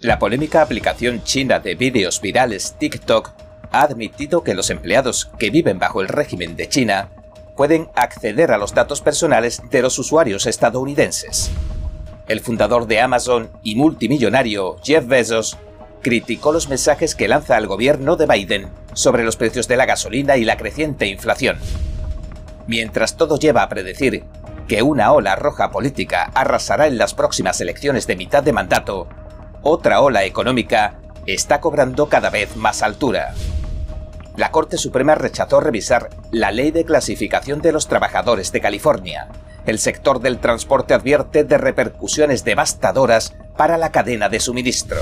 La polémica aplicación china de vídeos virales TikTok ha admitido que los empleados que viven bajo el régimen de China pueden acceder a los datos personales de los usuarios estadounidenses. El fundador de Amazon y multimillonario Jeff Bezos criticó los mensajes que lanza el gobierno de Biden sobre los precios de la gasolina y la creciente inflación. Mientras todo lleva a predecir que una ola roja política arrasará en las próximas elecciones de mitad de mandato, otra ola económica está cobrando cada vez más altura. La Corte Suprema rechazó revisar la ley de clasificación de los trabajadores de California. El sector del transporte advierte de repercusiones devastadoras para la cadena de suministro.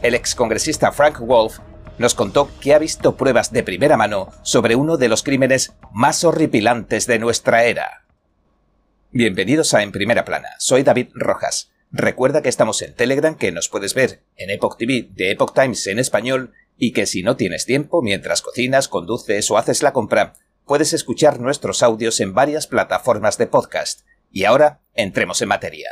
El excongresista Frank Wolf nos contó que ha visto pruebas de primera mano sobre uno de los crímenes más horripilantes de nuestra era. Bienvenidos a En Primera Plana, soy David Rojas. Recuerda que estamos en Telegram, que nos puedes ver en Epoch TV de Epoch Times en español y que si no tienes tiempo mientras cocinas, conduces o haces la compra, puedes escuchar nuestros audios en varias plataformas de podcast. Y ahora, entremos en materia.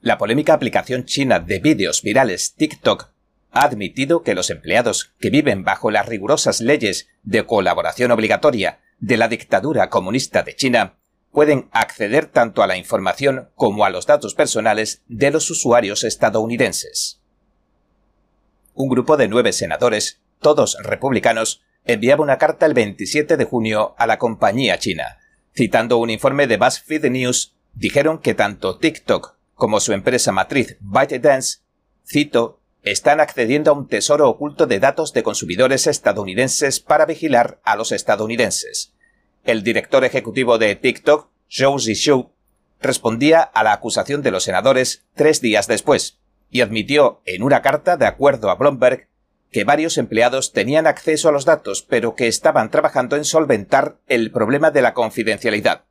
La polémica aplicación china de vídeos virales TikTok ha admitido que los empleados que viven bajo las rigurosas leyes de colaboración obligatoria de la dictadura comunista de China pueden acceder tanto a la información como a los datos personales de los usuarios estadounidenses. Un grupo de nueve senadores, todos republicanos, enviaba una carta el 27 de junio a la compañía china. Citando un informe de BuzzFeed News, dijeron que tanto TikTok como su empresa matriz ByteDance, cito, están accediendo a un tesoro oculto de datos de consumidores estadounidenses para vigilar a los estadounidenses. El director ejecutivo de TikTok, Zhou Zishou, respondía a la acusación de los senadores tres días después y admitió en una carta, de acuerdo a Bloomberg, que varios empleados tenían acceso a los datos, pero que estaban trabajando en solventar el problema de la confidencialidad.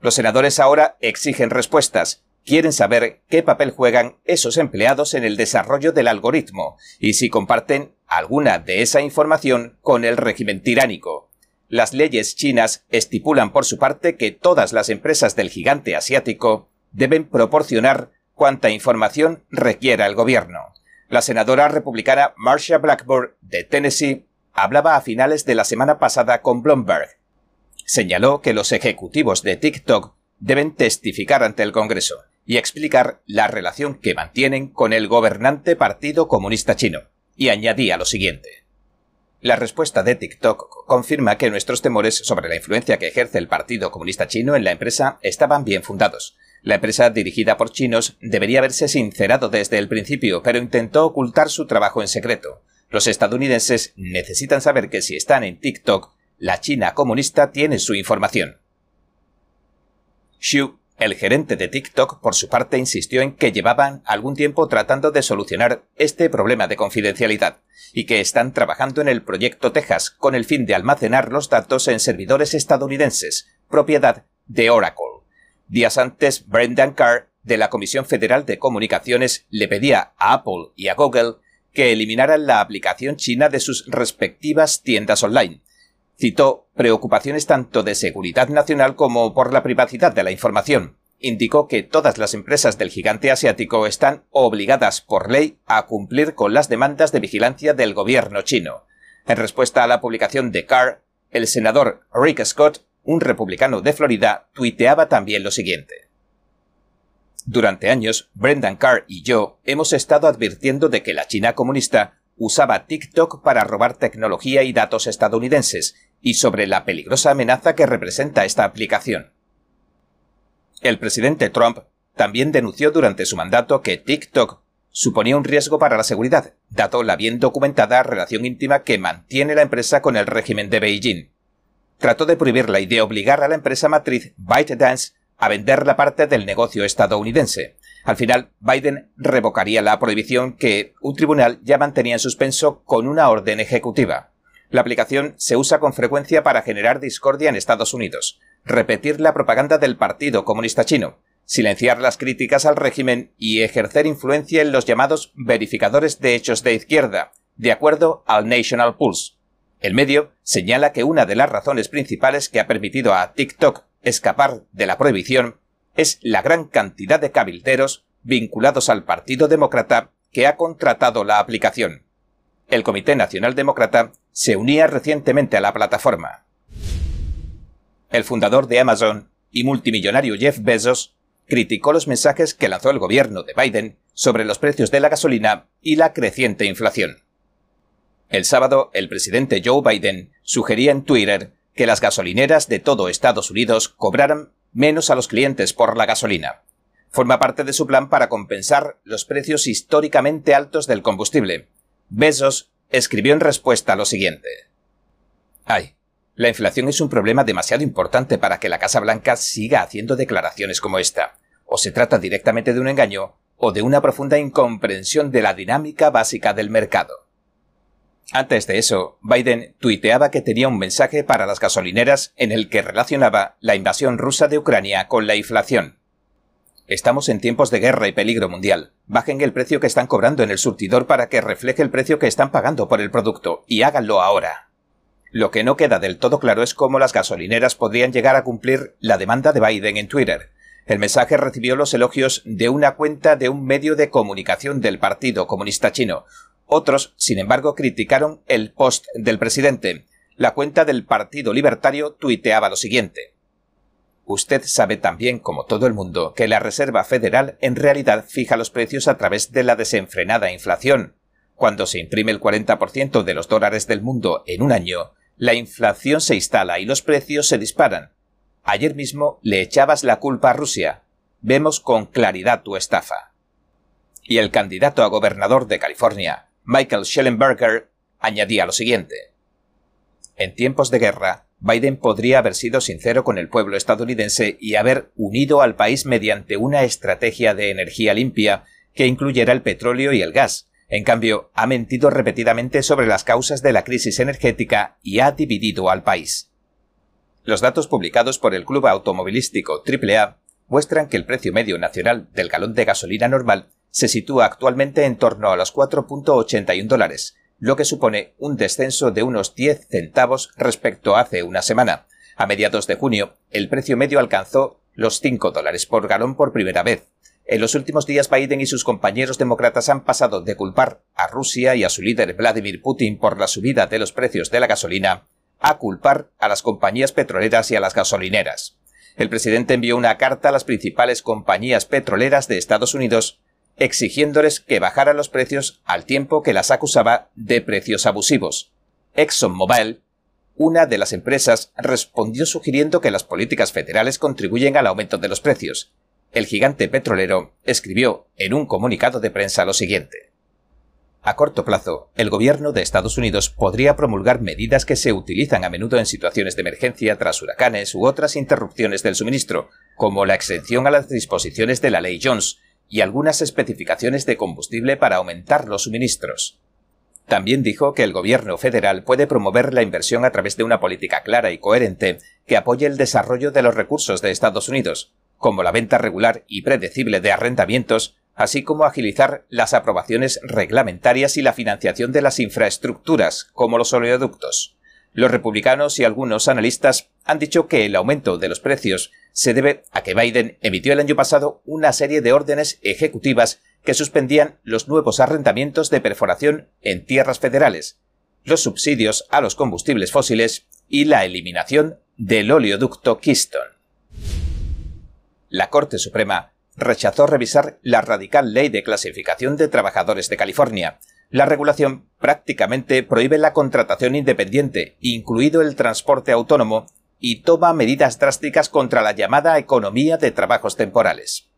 Los senadores ahora exigen respuestas quieren saber qué papel juegan esos empleados en el desarrollo del algoritmo y si comparten alguna de esa información con el régimen tiránico. Las leyes chinas estipulan por su parte que todas las empresas del gigante asiático deben proporcionar cuanta información requiera el gobierno. La senadora republicana Marcia Blackburn de Tennessee hablaba a finales de la semana pasada con Bloomberg. Señaló que los ejecutivos de TikTok deben testificar ante el Congreso y explicar la relación que mantienen con el gobernante Partido Comunista Chino. Y añadía lo siguiente. La respuesta de TikTok confirma que nuestros temores sobre la influencia que ejerce el Partido Comunista Chino en la empresa estaban bien fundados. La empresa dirigida por chinos debería haberse sincerado desde el principio, pero intentó ocultar su trabajo en secreto. Los estadounidenses necesitan saber que si están en TikTok, la China comunista tiene su información. Xu el gerente de TikTok, por su parte, insistió en que llevaban algún tiempo tratando de solucionar este problema de confidencialidad y que están trabajando en el proyecto Texas con el fin de almacenar los datos en servidores estadounidenses, propiedad de Oracle. Días antes, Brendan Carr, de la Comisión Federal de Comunicaciones, le pedía a Apple y a Google que eliminaran la aplicación china de sus respectivas tiendas online, Citó preocupaciones tanto de seguridad nacional como por la privacidad de la información. Indicó que todas las empresas del gigante asiático están obligadas por ley a cumplir con las demandas de vigilancia del gobierno chino. En respuesta a la publicación de Carr, el senador Rick Scott, un republicano de Florida, tuiteaba también lo siguiente. Durante años, Brendan Carr y yo hemos estado advirtiendo de que la China comunista usaba TikTok para robar tecnología y datos estadounidenses y sobre la peligrosa amenaza que representa esta aplicación. El presidente Trump también denunció durante su mandato que TikTok suponía un riesgo para la seguridad, dado la bien documentada relación íntima que mantiene la empresa con el régimen de Beijing. Trató de prohibirla y de obligar a la empresa matriz ByteDance a vender la parte del negocio estadounidense, al final, Biden revocaría la prohibición que un tribunal ya mantenía en suspenso con una orden ejecutiva. La aplicación se usa con frecuencia para generar discordia en Estados Unidos, repetir la propaganda del Partido Comunista Chino, silenciar las críticas al régimen y ejercer influencia en los llamados verificadores de hechos de izquierda, de acuerdo al National Pulse. El medio señala que una de las razones principales que ha permitido a TikTok escapar de la prohibición es la gran cantidad de cabilderos vinculados al Partido Demócrata que ha contratado la aplicación. El Comité Nacional Demócrata se unía recientemente a la plataforma. El fundador de Amazon y multimillonario Jeff Bezos criticó los mensajes que lanzó el gobierno de Biden sobre los precios de la gasolina y la creciente inflación. El sábado, el presidente Joe Biden sugería en Twitter que las gasolineras de todo Estados Unidos cobraran menos a los clientes por la gasolina. Forma parte de su plan para compensar los precios históricamente altos del combustible. Bezos escribió en respuesta lo siguiente. Ay, la inflación es un problema demasiado importante para que la Casa Blanca siga haciendo declaraciones como esta. O se trata directamente de un engaño o de una profunda incomprensión de la dinámica básica del mercado. Antes de eso, Biden tuiteaba que tenía un mensaje para las gasolineras en el que relacionaba la invasión rusa de Ucrania con la inflación. Estamos en tiempos de guerra y peligro mundial. Bajen el precio que están cobrando en el surtidor para que refleje el precio que están pagando por el producto, y háganlo ahora. Lo que no queda del todo claro es cómo las gasolineras podrían llegar a cumplir la demanda de Biden en Twitter. El mensaje recibió los elogios de una cuenta de un medio de comunicación del Partido Comunista Chino, otros, sin embargo, criticaron el post del presidente. La cuenta del Partido Libertario tuiteaba lo siguiente. Usted sabe también, como todo el mundo, que la Reserva Federal en realidad fija los precios a través de la desenfrenada inflación. Cuando se imprime el 40% de los dólares del mundo en un año, la inflación se instala y los precios se disparan. Ayer mismo le echabas la culpa a Rusia. Vemos con claridad tu estafa. Y el candidato a gobernador de California, Michael Schellenberger añadía lo siguiente. En tiempos de guerra, Biden podría haber sido sincero con el pueblo estadounidense y haber unido al país mediante una estrategia de energía limpia que incluyera el petróleo y el gas. En cambio, ha mentido repetidamente sobre las causas de la crisis energética y ha dividido al país. Los datos publicados por el Club Automovilístico AAA muestran que el precio medio nacional del galón de gasolina normal se sitúa actualmente en torno a los 4.81 dólares, lo que supone un descenso de unos 10 centavos respecto a hace una semana. A mediados de junio, el precio medio alcanzó los 5 dólares por galón por primera vez. En los últimos días Biden y sus compañeros demócratas han pasado de culpar a Rusia y a su líder Vladimir Putin por la subida de los precios de la gasolina a culpar a las compañías petroleras y a las gasolineras. El presidente envió una carta a las principales compañías petroleras de Estados Unidos exigiéndoles que bajaran los precios al tiempo que las acusaba de precios abusivos. ExxonMobil, una de las empresas, respondió sugiriendo que las políticas federales contribuyen al aumento de los precios. El gigante petrolero escribió en un comunicado de prensa lo siguiente. A corto plazo, el gobierno de Estados Unidos podría promulgar medidas que se utilizan a menudo en situaciones de emergencia tras huracanes u otras interrupciones del suministro, como la exención a las disposiciones de la ley Jones, y algunas especificaciones de combustible para aumentar los suministros. También dijo que el gobierno federal puede promover la inversión a través de una política clara y coherente que apoye el desarrollo de los recursos de Estados Unidos, como la venta regular y predecible de arrendamientos, así como agilizar las aprobaciones reglamentarias y la financiación de las infraestructuras, como los oleoductos. Los republicanos y algunos analistas han dicho que el aumento de los precios se debe a que Biden emitió el año pasado una serie de órdenes ejecutivas que suspendían los nuevos arrendamientos de perforación en tierras federales, los subsidios a los combustibles fósiles y la eliminación del oleoducto Keystone. La Corte Suprema rechazó revisar la radical ley de clasificación de trabajadores de California, la regulación prácticamente prohíbe la contratación independiente, incluido el transporte autónomo, y toma medidas drásticas contra la llamada economía de trabajos temporales.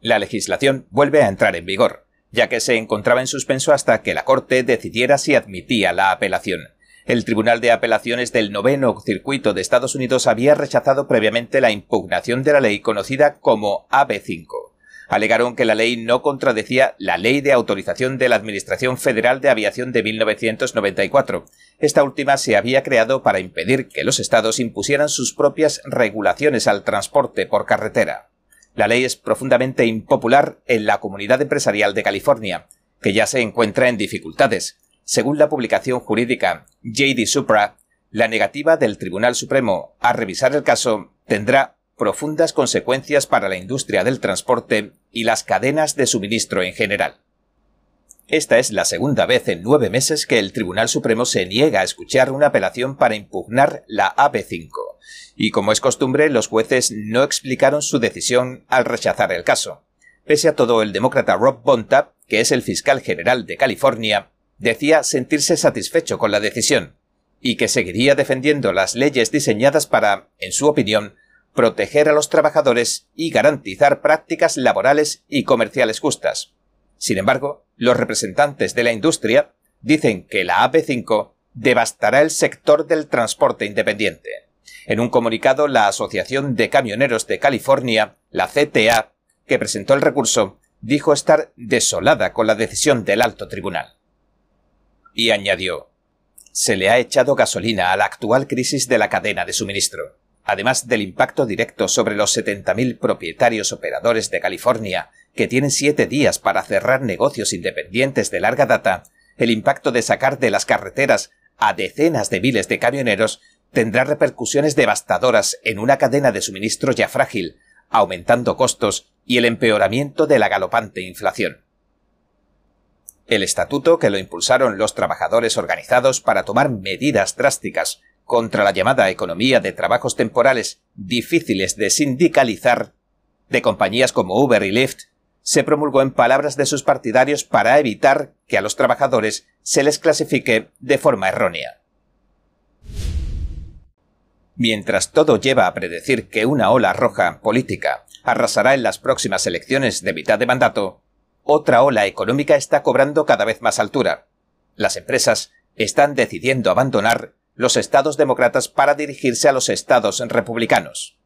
La legislación vuelve a entrar en vigor, ya que se encontraba en suspenso hasta que la Corte decidiera si admitía la apelación. El Tribunal de Apelaciones del Noveno Circuito de Estados Unidos había rechazado previamente la impugnación de la ley conocida como AB5 alegaron que la ley no contradecía la Ley de Autorización de la Administración Federal de Aviación de 1994. Esta última se había creado para impedir que los estados impusieran sus propias regulaciones al transporte por carretera. La ley es profundamente impopular en la comunidad empresarial de California, que ya se encuentra en dificultades. Según la publicación jurídica JD Supra, la negativa del Tribunal Supremo a revisar el caso tendrá profundas consecuencias para la industria del transporte y las cadenas de suministro en general. Esta es la segunda vez en nueve meses que el Tribunal Supremo se niega a escuchar una apelación para impugnar la AB5, y como es costumbre, los jueces no explicaron su decisión al rechazar el caso. Pese a todo, el demócrata Rob Bonta, que es el fiscal general de California, decía sentirse satisfecho con la decisión, y que seguiría defendiendo las leyes diseñadas para, en su opinión, proteger a los trabajadores y garantizar prácticas laborales y comerciales justas. Sin embargo, los representantes de la industria dicen que la AP5 devastará el sector del transporte independiente. En un comunicado, la Asociación de Camioneros de California, la CTA, que presentó el recurso, dijo estar desolada con la decisión del alto tribunal. Y añadió, se le ha echado gasolina a la actual crisis de la cadena de suministro. Además del impacto directo sobre los 70.000 propietarios operadores de California, que tienen siete días para cerrar negocios independientes de larga data, el impacto de sacar de las carreteras a decenas de miles de camioneros tendrá repercusiones devastadoras en una cadena de suministro ya frágil, aumentando costos y el empeoramiento de la galopante inflación. El estatuto que lo impulsaron los trabajadores organizados para tomar medidas drásticas contra la llamada economía de trabajos temporales difíciles de sindicalizar de compañías como Uber y Lyft se promulgó en palabras de sus partidarios para evitar que a los trabajadores se les clasifique de forma errónea. Mientras todo lleva a predecir que una ola roja política arrasará en las próximas elecciones de mitad de mandato, otra ola económica está cobrando cada vez más altura. Las empresas están decidiendo abandonar los estados demócratas para dirigirse a los estados republicanos.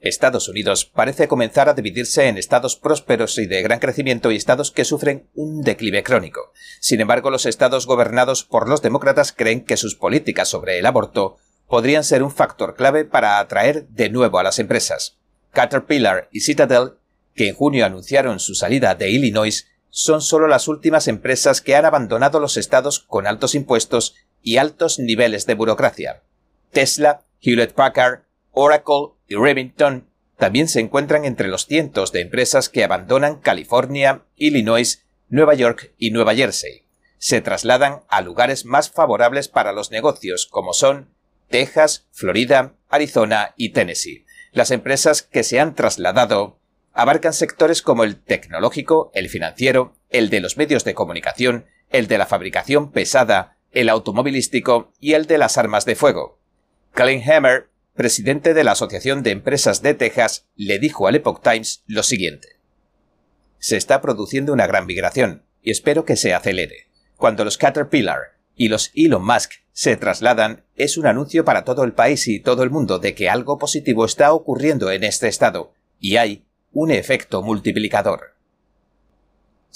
Estados Unidos parece comenzar a dividirse en estados prósperos y de gran crecimiento y estados que sufren un declive crónico. Sin embargo, los estados gobernados por los demócratas creen que sus políticas sobre el aborto podrían ser un factor clave para atraer de nuevo a las empresas. Caterpillar y Citadel, que en junio anunciaron su salida de Illinois, son solo las últimas empresas que han abandonado los estados con altos impuestos y altos niveles de burocracia. Tesla, Hewlett Packard, Oracle y Remington también se encuentran entre los cientos de empresas que abandonan California, Illinois, Nueva York y Nueva Jersey. Se trasladan a lugares más favorables para los negocios como son Texas, Florida, Arizona y Tennessee. Las empresas que se han trasladado abarcan sectores como el tecnológico, el financiero, el de los medios de comunicación, el de la fabricación pesada, el automovilístico y el de las armas de fuego. Colin Hammer, presidente de la Asociación de Empresas de Texas, le dijo al Epoch Times lo siguiente. Se está produciendo una gran migración, y espero que se acelere. Cuando los Caterpillar y los Elon Musk se trasladan, es un anuncio para todo el país y todo el mundo de que algo positivo está ocurriendo en este estado, y hay un efecto multiplicador.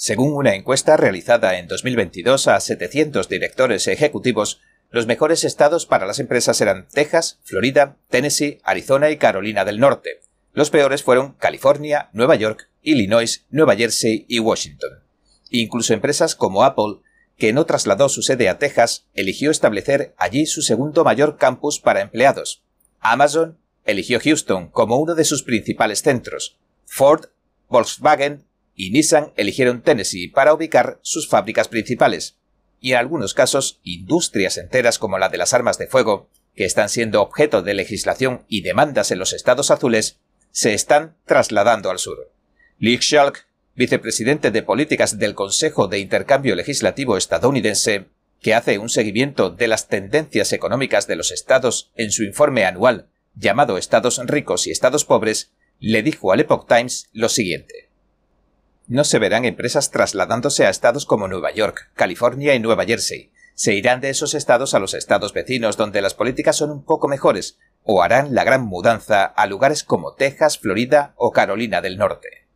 Según una encuesta realizada en 2022 a 700 directores ejecutivos, los mejores estados para las empresas eran Texas, Florida, Tennessee, Arizona y Carolina del Norte. Los peores fueron California, Nueva York, Illinois, Nueva Jersey y Washington. Incluso empresas como Apple, que no trasladó su sede a Texas, eligió establecer allí su segundo mayor campus para empleados. Amazon eligió Houston como uno de sus principales centros. Ford, Volkswagen y Nissan eligieron Tennessee para ubicar sus fábricas principales, y en algunos casos industrias enteras como la de las armas de fuego, que están siendo objeto de legislación y demandas en los estados azules, se están trasladando al sur. Lee Schalk, vicepresidente de políticas del Consejo de Intercambio Legislativo estadounidense, que hace un seguimiento de las tendencias económicas de los estados en su informe anual llamado Estados ricos y Estados pobres, le dijo al Epoch Times lo siguiente no se verán empresas trasladándose a estados como Nueva York, California y Nueva Jersey. Se irán de esos estados a los estados vecinos donde las políticas son un poco mejores, o harán la gran mudanza a lugares como Texas, Florida o Carolina del Norte.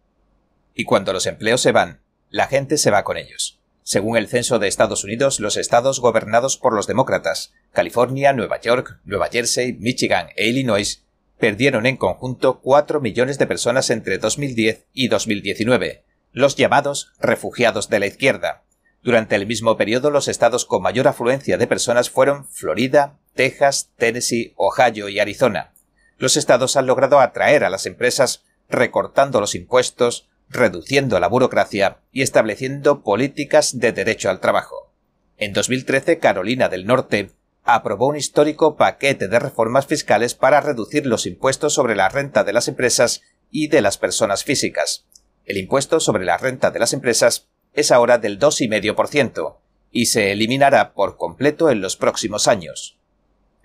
Y cuando los empleos se van, la gente se va con ellos. Según el censo de Estados Unidos, los estados gobernados por los demócratas, California, Nueva York, Nueva Jersey, Michigan e Illinois, perdieron en conjunto 4 millones de personas entre 2010 y 2019, los llamados refugiados de la izquierda. Durante el mismo periodo, los estados con mayor afluencia de personas fueron Florida, Texas, Tennessee, Ohio y Arizona. Los estados han logrado atraer a las empresas recortando los impuestos, reduciendo la burocracia y estableciendo políticas de derecho al trabajo. En 2013, Carolina del Norte aprobó un histórico paquete de reformas fiscales para reducir los impuestos sobre la renta de las empresas y de las personas físicas. El impuesto sobre la renta de las empresas es ahora del 2,5% y se eliminará por completo en los próximos años.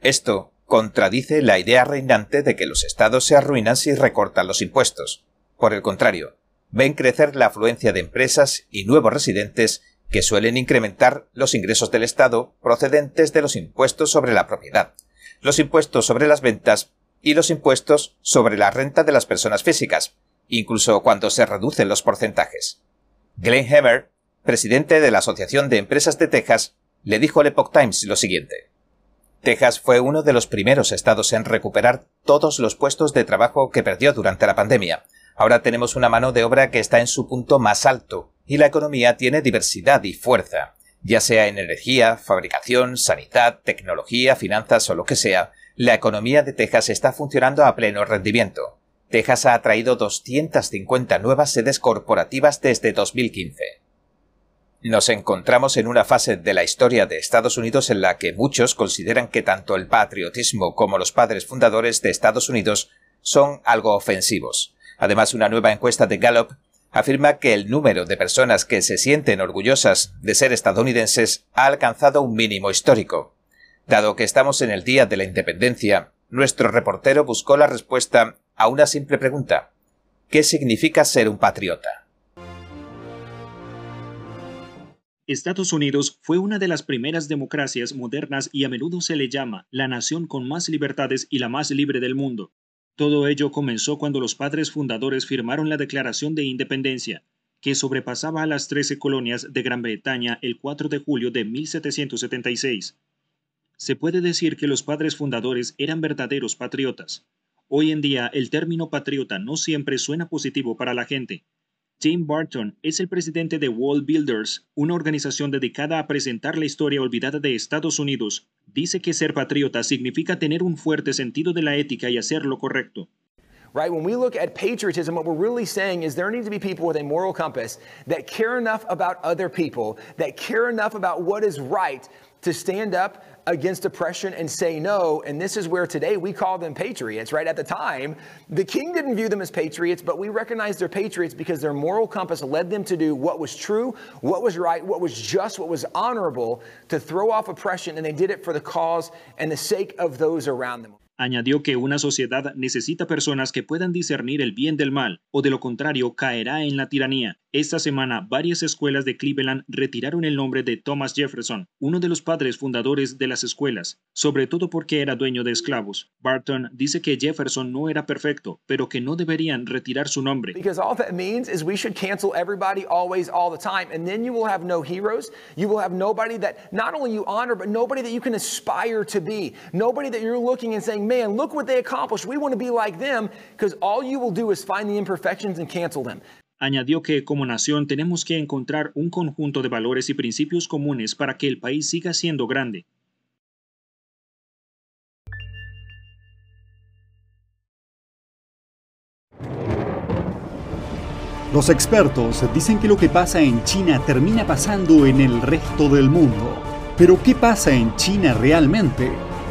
Esto contradice la idea reinante de que los estados se arruinan si recortan los impuestos. Por el contrario, ven crecer la afluencia de empresas y nuevos residentes que suelen incrementar los ingresos del Estado procedentes de los impuestos sobre la propiedad, los impuestos sobre las ventas y los impuestos sobre la renta de las personas físicas, incluso cuando se reducen los porcentajes. Glenn Hammer, presidente de la Asociación de Empresas de Texas, le dijo al Epoch Times lo siguiente. Texas fue uno de los primeros estados en recuperar todos los puestos de trabajo que perdió durante la pandemia. Ahora tenemos una mano de obra que está en su punto más alto y la economía tiene diversidad y fuerza, ya sea en energía, fabricación, sanidad, tecnología, finanzas o lo que sea, la economía de Texas está funcionando a pleno rendimiento. Texas ha atraído 250 nuevas sedes corporativas desde 2015. Nos encontramos en una fase de la historia de Estados Unidos en la que muchos consideran que tanto el patriotismo como los padres fundadores de Estados Unidos son algo ofensivos. Además, una nueva encuesta de Gallup afirma que el número de personas que se sienten orgullosas de ser estadounidenses ha alcanzado un mínimo histórico. Dado que estamos en el Día de la Independencia, nuestro reportero buscó la respuesta a una simple pregunta. ¿Qué significa ser un patriota? Estados Unidos fue una de las primeras democracias modernas y a menudo se le llama la nación con más libertades y la más libre del mundo. Todo ello comenzó cuando los padres fundadores firmaron la Declaración de Independencia, que sobrepasaba a las trece colonias de Gran Bretaña el 4 de julio de 1776. Se puede decir que los padres fundadores eran verdaderos patriotas. Hoy en día el término patriota no siempre suena positivo para la gente, Tim Barton es el presidente de Wall Builders, una organización dedicada a presentar la historia olvidada de Estados Unidos. Dice que ser patriota significa tener un fuerte sentido de la ética y hacer lo correcto. Right? When we look at patriotism, what we're really saying is there need to be people with a moral compass that care enough about other people, that care enough about what is right to stand up against oppression and say no. And this is where today we call them patriots, right? At the time, the king didn't view them as patriots, but we recognize they're patriots because their moral compass led them to do what was true, what was right, what was just, what was honorable to throw off oppression. And they did it for the cause and the sake of those around them. Añadió que una sociedad necesita personas que puedan discernir el bien del mal, o de lo contrario caerá en la tiranía. Esta semana, varias escuelas de Cleveland retiraron el nombre de Thomas Jefferson, uno de los padres fundadores de las escuelas, sobre todo porque era dueño de esclavos. Barton dice que Jefferson no era perfecto, pero que no deberían retirar su nombre. Because all that means is we should cancel everybody always all the time and then you will have no heroes. You will have nobody that not only you honor but nobody that you can aspire to be. Nobody that you're looking and saying, "Man, look what they accomplished. We want to be like them." Because all you will do is find the imperfections and cancel them. Añadió que como nación tenemos que encontrar un conjunto de valores y principios comunes para que el país siga siendo grande. Los expertos dicen que lo que pasa en China termina pasando en el resto del mundo. Pero ¿qué pasa en China realmente?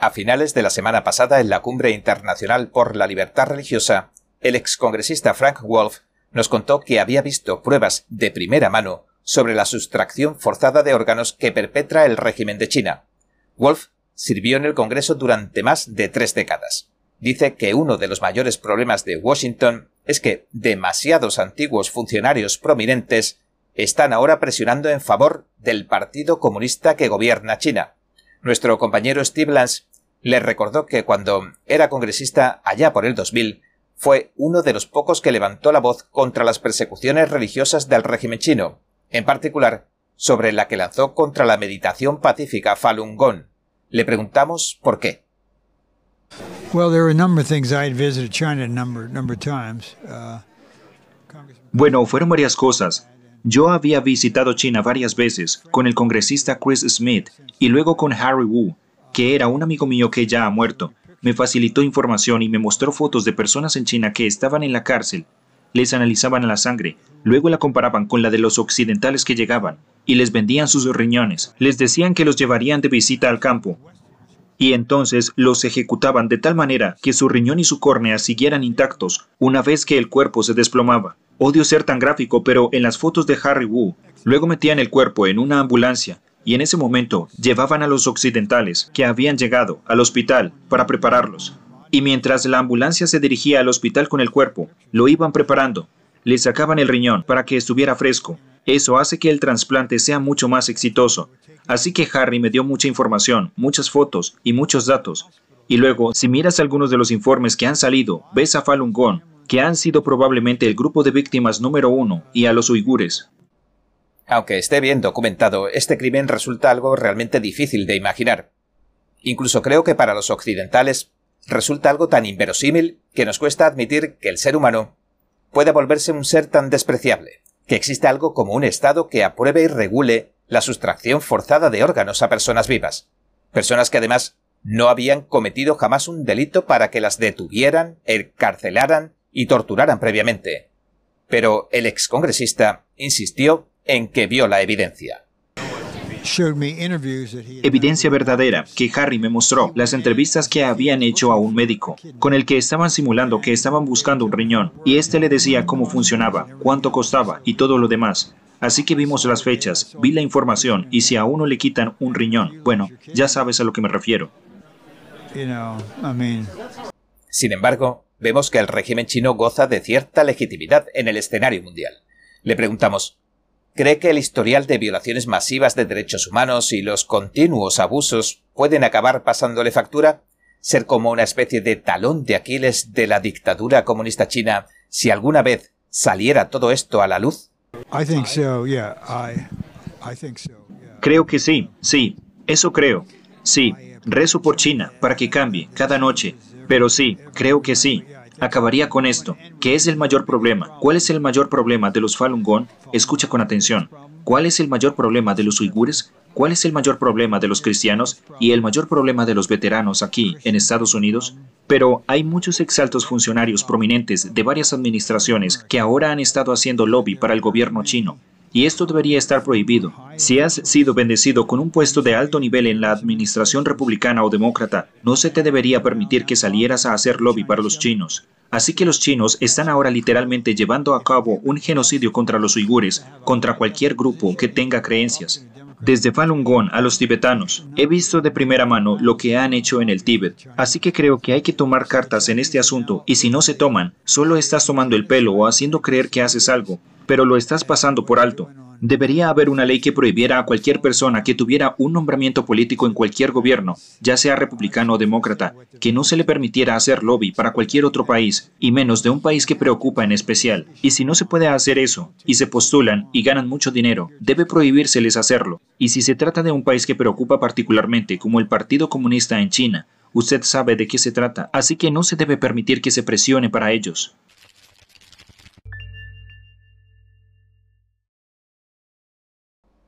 A finales de la semana pasada, en la Cumbre Internacional por la Libertad Religiosa, el excongresista Frank Wolf nos contó que había visto pruebas de primera mano sobre la sustracción forzada de órganos que perpetra el régimen de China. Wolf sirvió en el Congreso durante más de tres décadas. Dice que uno de los mayores problemas de Washington es que demasiados antiguos funcionarios prominentes están ahora presionando en favor del Partido Comunista que gobierna China. Nuestro compañero Steve Lance le recordó que cuando era congresista allá por el 2000, fue uno de los pocos que levantó la voz contra las persecuciones religiosas del régimen chino, en particular sobre la que lanzó contra la meditación pacífica Falun Gong. Le preguntamos por qué. Bueno, fueron varias cosas. Yo había visitado China varias veces con el congresista Chris Smith y luego con Harry Wu, que era un amigo mío que ya ha muerto. Me facilitó información y me mostró fotos de personas en China que estaban en la cárcel. Les analizaban la sangre, luego la comparaban con la de los occidentales que llegaban y les vendían sus riñones. Les decían que los llevarían de visita al campo. Y entonces los ejecutaban de tal manera que su riñón y su córnea siguieran intactos una vez que el cuerpo se desplomaba. Odio ser tan gráfico, pero en las fotos de Harry Wu, luego metían el cuerpo en una ambulancia y en ese momento llevaban a los occidentales que habían llegado al hospital para prepararlos. Y mientras la ambulancia se dirigía al hospital con el cuerpo, lo iban preparando. Le sacaban el riñón para que estuviera fresco. Eso hace que el trasplante sea mucho más exitoso. Así que Harry me dio mucha información, muchas fotos y muchos datos. Y luego, si miras algunos de los informes que han salido, ves a Falun Gong, que han sido probablemente el grupo de víctimas número uno, y a los uigures. Aunque esté bien documentado, este crimen resulta algo realmente difícil de imaginar. Incluso creo que para los occidentales resulta algo tan inverosímil que nos cuesta admitir que el ser humano pueda volverse un ser tan despreciable, que existe algo como un Estado que apruebe y regule la sustracción forzada de órganos a personas vivas, personas que además no habían cometido jamás un delito para que las detuvieran, encarcelaran y torturaran previamente. Pero el excongresista insistió en que vio la evidencia. Evidencia verdadera que Harry me mostró, las entrevistas que habían hecho a un médico, con el que estaban simulando que estaban buscando un riñón, y este le decía cómo funcionaba, cuánto costaba y todo lo demás. Así que vimos las fechas, vi la información, y si a uno le quitan un riñón, bueno, ya sabes a lo que me refiero. Sin embargo, vemos que el régimen chino goza de cierta legitimidad en el escenario mundial. Le preguntamos, ¿cree que el historial de violaciones masivas de derechos humanos y los continuos abusos pueden acabar pasándole factura? ¿Ser como una especie de talón de Aquiles de la dictadura comunista china si alguna vez saliera todo esto a la luz? Creo que sí, sí, eso creo. Sí, rezo por China para que cambie cada noche, pero sí, creo que sí. Acabaría con esto. ¿Qué es el mayor problema? ¿Cuál es el mayor problema de los Falun Gong? Escucha con atención. ¿Cuál es el mayor problema de los uigures? ¿Cuál es el mayor problema de los cristianos y el mayor problema de los veteranos aquí en Estados Unidos? Pero hay muchos exaltos funcionarios prominentes de varias administraciones que ahora han estado haciendo lobby para el gobierno chino y esto debería estar prohibido. Si has sido bendecido con un puesto de alto nivel en la administración republicana o demócrata, no se te debería permitir que salieras a hacer lobby para los chinos. Así que los chinos están ahora literalmente llevando a cabo un genocidio contra los uigures, contra cualquier grupo que tenga creencias. Desde Falun Gong a los tibetanos, he visto de primera mano lo que han hecho en el Tíbet, así que creo que hay que tomar cartas en este asunto y si no se toman, solo estás tomando el pelo o haciendo creer que haces algo, pero lo estás pasando por alto. Debería haber una ley que prohibiera a cualquier persona que tuviera un nombramiento político en cualquier gobierno, ya sea republicano o demócrata, que no se le permitiera hacer lobby para cualquier otro país, y menos de un país que preocupa en especial. Y si no se puede hacer eso, y se postulan y ganan mucho dinero, debe prohibírseles hacerlo. Y si se trata de un país que preocupa particularmente, como el Partido Comunista en China, usted sabe de qué se trata, así que no se debe permitir que se presione para ellos.